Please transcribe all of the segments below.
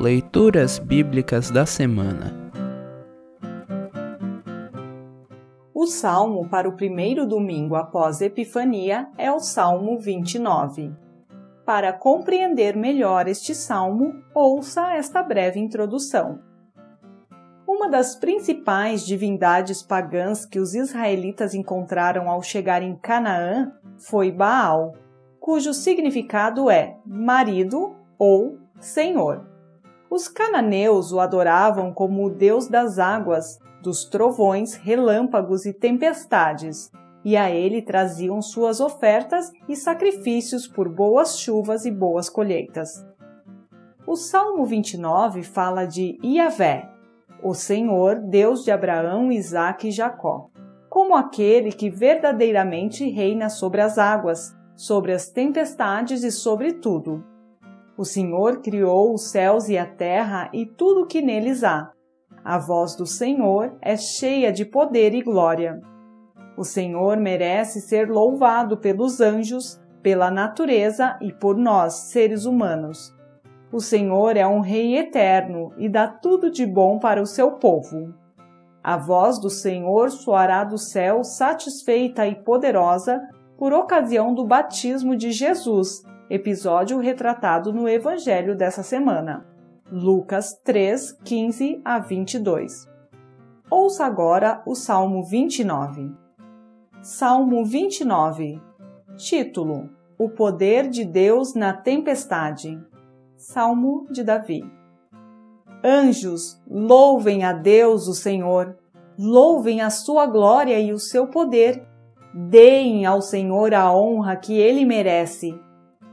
Leituras Bíblicas da Semana O salmo para o primeiro domingo após Epifania é o Salmo 29. Para compreender melhor este salmo, ouça esta breve introdução. Uma das principais divindades pagãs que os israelitas encontraram ao chegar em Canaã foi Baal, cujo significado é marido ou senhor. Os cananeus o adoravam como o deus das águas, dos trovões, relâmpagos e tempestades, e a ele traziam suas ofertas e sacrifícios por boas chuvas e boas colheitas. O Salmo 29 fala de Iavé, o Senhor, Deus de Abraão, Isaque e Jacó, como aquele que verdadeiramente reina sobre as águas, sobre as tempestades e sobre tudo. O Senhor criou os céus e a terra e tudo o que neles há. A voz do Senhor é cheia de poder e glória. O Senhor merece ser louvado pelos anjos, pela natureza e por nós, seres humanos. O Senhor é um Rei eterno e dá tudo de bom para o seu povo. A voz do Senhor soará do céu satisfeita e poderosa por ocasião do batismo de Jesus, episódio retratado no Evangelho dessa semana. Lucas 3, 15 a 22. Ouça agora o Salmo 29. Salmo 29. Título: O poder de Deus na tempestade. Salmo de Davi. Anjos, louvem a Deus o Senhor, louvem a sua glória e o seu poder. Deem ao Senhor a honra que ele merece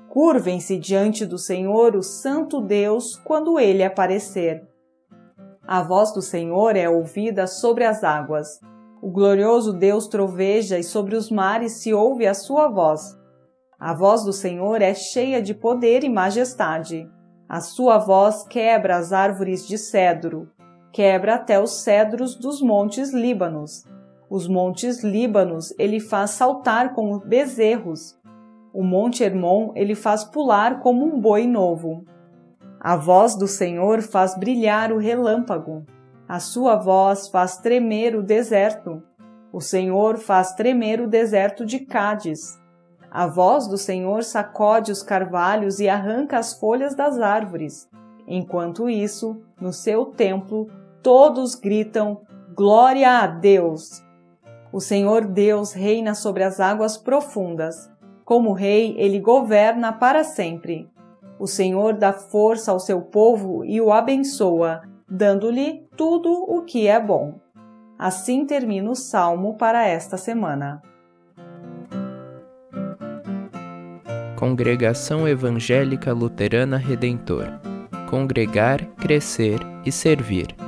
Curvem-se diante do Senhor, o Santo Deus, quando ele aparecer. A voz do Senhor é ouvida sobre as águas. O glorioso Deus troveja e sobre os mares se ouve a sua voz. A voz do Senhor é cheia de poder e majestade. A sua voz quebra as árvores de cedro, quebra até os cedros dos montes Líbanos. Os montes Líbanos ele faz saltar como bezerros, o Monte Hermon ele faz pular como um boi novo. A voz do Senhor faz brilhar o relâmpago. A sua voz faz tremer o deserto. O Senhor faz tremer o deserto de Cádiz. A voz do Senhor sacode os carvalhos e arranca as folhas das árvores. Enquanto isso, no seu templo, todos gritam: Glória a Deus! O Senhor Deus reina sobre as águas profundas. Como rei, ele governa para sempre. O Senhor dá força ao seu povo e o abençoa, dando-lhe tudo o que é bom. Assim termina o salmo para esta semana. Congregação Evangélica Luterana Redentor Congregar, Crescer e Servir.